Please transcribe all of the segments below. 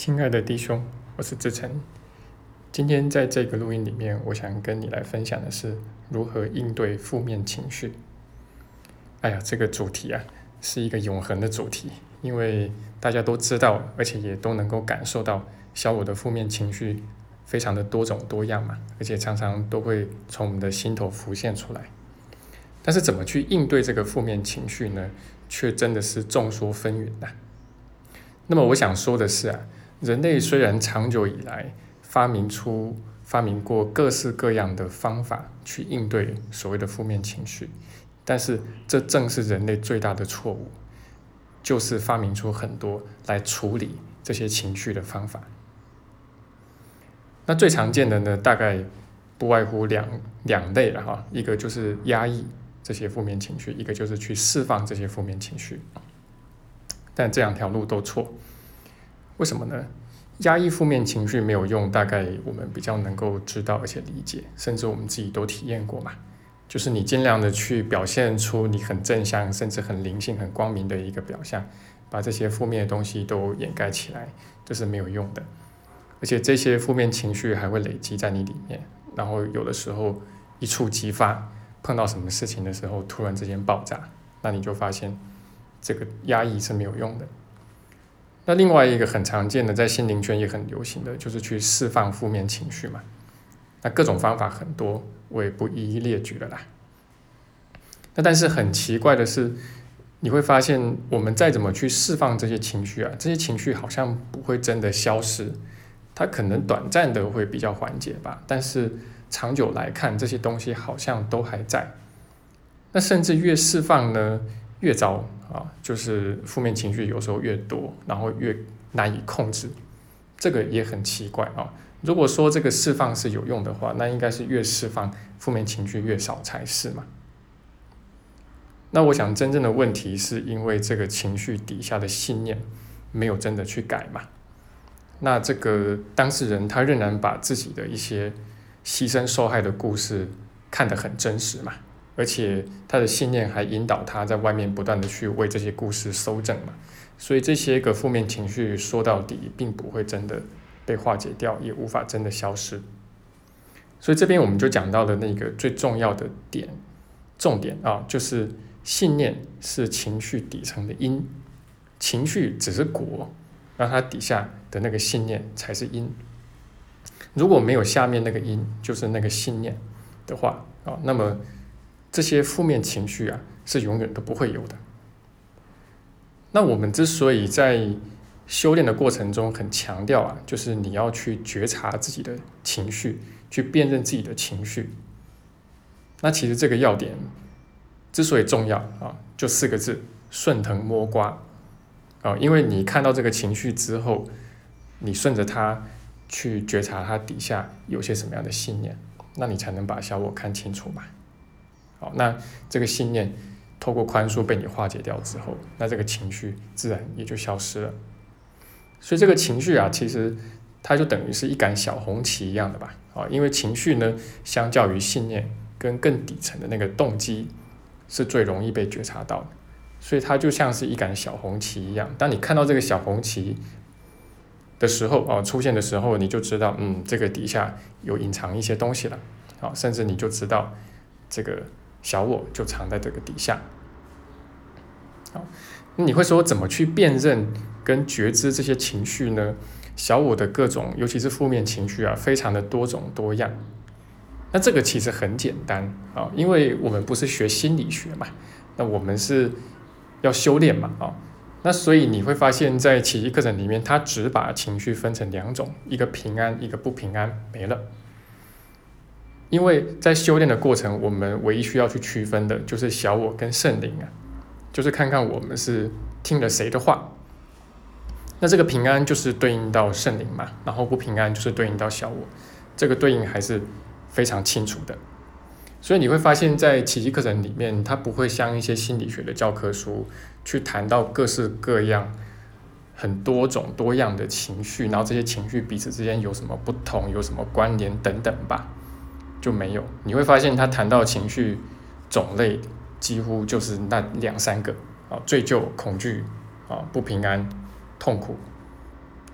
亲爱的弟兄，我是志成。今天在这个录音里面，我想跟你来分享的是如何应对负面情绪。哎呀，这个主题啊，是一个永恒的主题，因为大家都知道，而且也都能够感受到，小我的负面情绪非常的多种多样嘛，而且常常都会从我们的心头浮现出来。但是怎么去应对这个负面情绪呢？却真的是众说纷纭呐。那么我想说的是啊，人类虽然长久以来发明出、发明过各式各样的方法去应对所谓的负面情绪，但是这正是人类最大的错误，就是发明出很多来处理这些情绪的方法。那最常见的呢，大概不外乎两两类了哈，一个就是压抑这些负面情绪，一个就是去释放这些负面情绪。但这两条路都错，为什么呢？压抑负面情绪没有用，大概我们比较能够知道而且理解，甚至我们自己都体验过嘛。就是你尽量的去表现出你很正向，甚至很灵性、很光明的一个表象，把这些负面的东西都掩盖起来，这是没有用的。而且这些负面情绪还会累积在你里面，然后有的时候一触即发，碰到什么事情的时候突然之间爆炸，那你就发现。这个压抑是没有用的。那另外一个很常见的，在心灵圈也很流行的就是去释放负面情绪嘛。那各种方法很多，我也不一一列举了啦。那但是很奇怪的是，你会发现我们再怎么去释放这些情绪啊，这些情绪好像不会真的消失，它可能短暂的会比较缓解吧。但是长久来看，这些东西好像都还在。那甚至越释放呢？越糟啊，就是负面情绪有时候越多，然后越难以控制，这个也很奇怪啊。如果说这个释放是有用的话，那应该是越释放负面情绪越少才是嘛。那我想真正的问题是因为这个情绪底下的信念没有真的去改嘛。那这个当事人他仍然把自己的一些牺牲受害的故事看得很真实嘛。而且他的信念还引导他在外面不断的去为这些故事搜证嘛，所以这些个负面情绪说到底并不会真的被化解掉，也无法真的消失。所以这边我们就讲到了那个最重要的点，重点啊，就是信念是情绪底层的因，情绪只是果，那它底下的那个信念才是因。如果没有下面那个因，就是那个信念的话啊，那么。这些负面情绪啊，是永远都不会有的。那我们之所以在修炼的过程中很强调啊，就是你要去觉察自己的情绪，去辨认自己的情绪。那其实这个要点之所以重要啊，就四个字：顺藤摸瓜啊。因为你看到这个情绪之后，你顺着它去觉察它底下有些什么样的信念，那你才能把小我看清楚嘛。好，那这个信念透过宽恕被你化解掉之后，那这个情绪自然也就消失了。所以这个情绪啊，其实它就等于是一杆小红旗一样的吧？啊，因为情绪呢，相较于信念跟更底层的那个动机，是最容易被觉察到的。所以它就像是一杆小红旗一样。当你看到这个小红旗的时候，哦，出现的时候，你就知道，嗯，这个底下有隐藏一些东西了。好，甚至你就知道这个。小我就藏在这个底下，好，那你会说怎么去辨认跟觉知这些情绪呢？小我的各种，尤其是负面情绪啊，非常的多种多样。那这个其实很简单啊，因为我们不是学心理学嘛，那我们是要修炼嘛，啊，那所以你会发现在奇迹课程里面，它只把情绪分成两种，一个平安，一个不平安，没了。因为在修炼的过程，我们唯一需要去区分的就是小我跟圣灵啊，就是看看我们是听了谁的话。那这个平安就是对应到圣灵嘛，然后不平安就是对应到小我，这个对应还是非常清楚的。所以你会发现在奇迹课程里面，它不会像一些心理学的教科书去谈到各式各样、很多种多样的情绪，然后这些情绪彼此之间有什么不同、有什么关联等等吧。就没有，你会发现他谈到情绪种类，几乎就是那两三个啊，罪疚、恐惧啊、不平安、痛苦，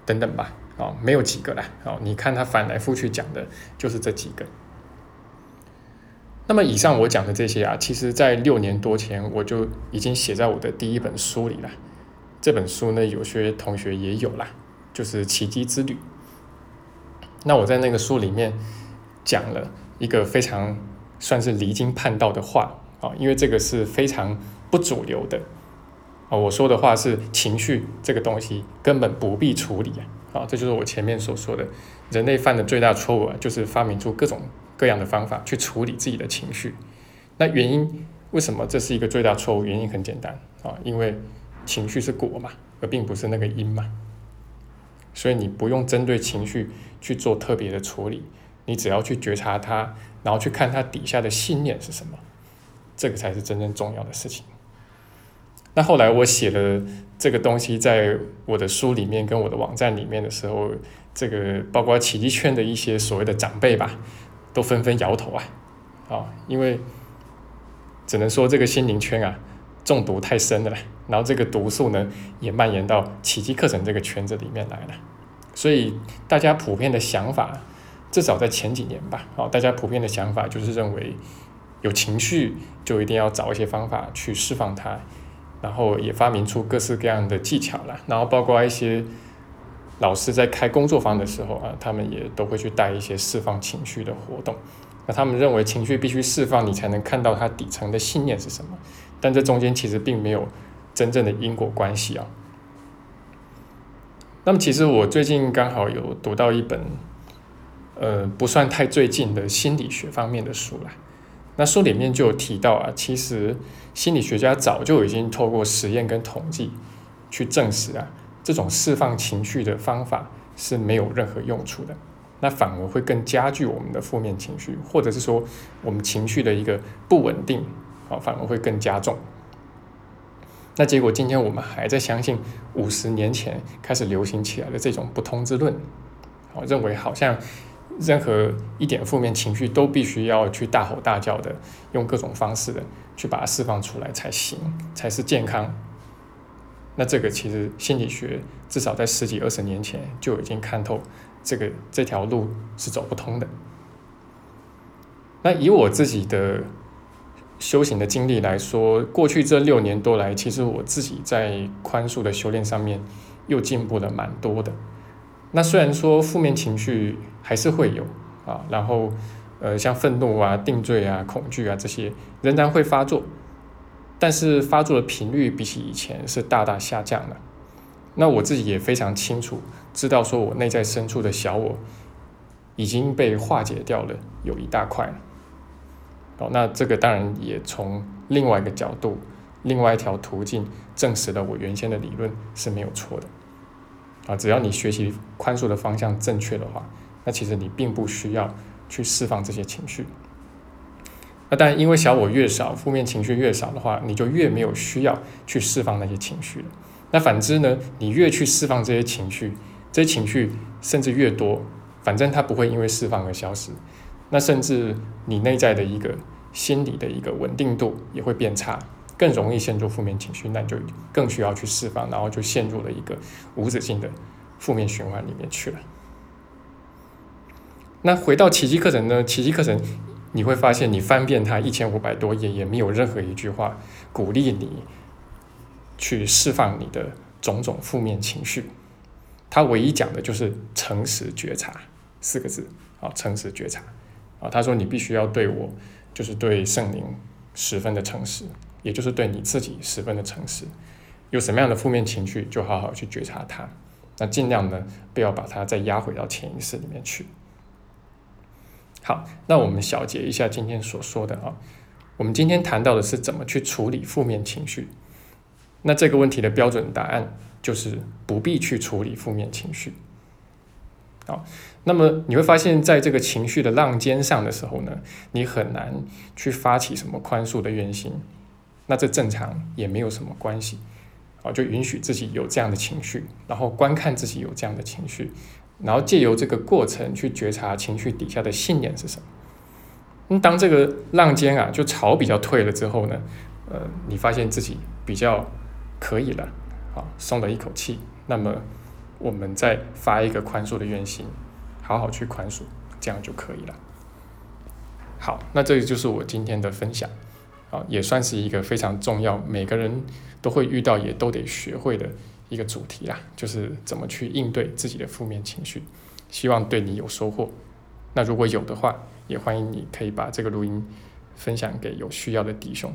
等等吧，啊，没有几个啦，啊，你看他反来覆去讲的就是这几个。那么以上我讲的这些啊，其实在六年多前我就已经写在我的第一本书里了。这本书呢，有些同学也有啦，就是《奇迹之旅》。那我在那个书里面讲了一个非常算是离经叛道的话啊，因为这个是非常不主流的啊。我说的话是情绪这个东西根本不必处理啊，啊，这就是我前面所说的，人类犯的最大错误啊，就是发明出各种。各样的方法去处理自己的情绪，那原因为什么这是一个最大错误？原因很简单啊，因为情绪是果嘛，而并不是那个因嘛，所以你不用针对情绪去做特别的处理，你只要去觉察它，然后去看它底下的信念是什么，这个才是真正重要的事情。那后来我写了这个东西在我的书里面跟我的网站里面的时候，这个包括奇迹圈的一些所谓的长辈吧。都纷纷摇头啊，啊，因为只能说这个心灵圈啊中毒太深了，然后这个毒素呢也蔓延到奇迹课程这个圈子里面来了，所以大家普遍的想法，至少在前几年吧，好，大家普遍的想法就是认为有情绪就一定要找一些方法去释放它，然后也发明出各式各样的技巧来，然后包括一些。老师在开工作坊的时候啊，他们也都会去带一些释放情绪的活动。那他们认为情绪必须释放，你才能看到它底层的信念是什么。但这中间其实并没有真正的因果关系啊。那么其实我最近刚好有读到一本，呃，不算太最近的心理学方面的书啦。那书里面就有提到啊，其实心理学家早就已经透过实验跟统计去证实啊。这种释放情绪的方法是没有任何用处的，那反而会更加剧我们的负面情绪，或者是说我们情绪的一个不稳定啊，反而会更加重。那结果今天我们还在相信五十年前开始流行起来的这种不通之论，啊，认为好像任何一点负面情绪都必须要去大吼大叫的，用各种方式的去把它释放出来才行，才是健康。那这个其实心理学至少在十几二十年前就已经看透，这个这条路是走不通的。那以我自己的修行的经历来说，过去这六年多来，其实我自己在宽恕的修炼上面又进步了蛮多的。那虽然说负面情绪还是会有啊，然后呃像愤怒啊、定罪啊、恐惧啊这些仍然会发作。但是发作的频率比起以前是大大下降了。那我自己也非常清楚，知道说我内在深处的小我已经被化解掉了，有一大块。哦，那这个当然也从另外一个角度、另外一条途径证实了我原先的理论是没有错的。啊，只要你学习宽恕的方向正确的话，那其实你并不需要去释放这些情绪。那但因为小我越少，负面情绪越少的话，你就越没有需要去释放那些情绪了。那反之呢，你越去释放这些情绪，这些情绪甚至越多，反正它不会因为释放而消失。那甚至你内在的一个心理的一个稳定度也会变差，更容易陷入负面情绪，那就更需要去释放，然后就陷入了一个无止境的负面循环里面去了。那回到奇迹课程呢？奇迹课程。你会发现，你翻遍它一千五百多页，也没有任何一句话鼓励你去释放你的种种负面情绪。他唯一讲的就是诚实觉察四个字啊，诚实觉察啊。他说你必须要对我，就是对圣灵十分的诚实，也就是对你自己十分的诚实。有什么样的负面情绪，就好好去觉察它，那尽量呢，不要把它再压回到潜意识里面去。好，那我们小结一下今天所说的啊，我们今天谈到的是怎么去处理负面情绪。那这个问题的标准答案就是不必去处理负面情绪。好，那么你会发现在这个情绪的浪尖上的时候呢，你很难去发起什么宽恕的愿心。那这正常也没有什么关系，啊，就允许自己有这样的情绪，然后观看自己有这样的情绪。然后借由这个过程去觉察情绪底下的信念是什么。那当这个浪尖啊，就潮比较退了之后呢，呃，你发现自己比较可以了，啊，松了一口气。那么我们再发一个宽恕的愿心，好好去宽恕，这样就可以了。好，那这个就是我今天的分享，也算是一个非常重要，每个人都会遇到，也都得学会的一个主题啦，就是怎么去应对自己的负面情绪。希望对你有收获。那如果有的话，也欢迎你可以把这个录音分享给有需要的弟兄。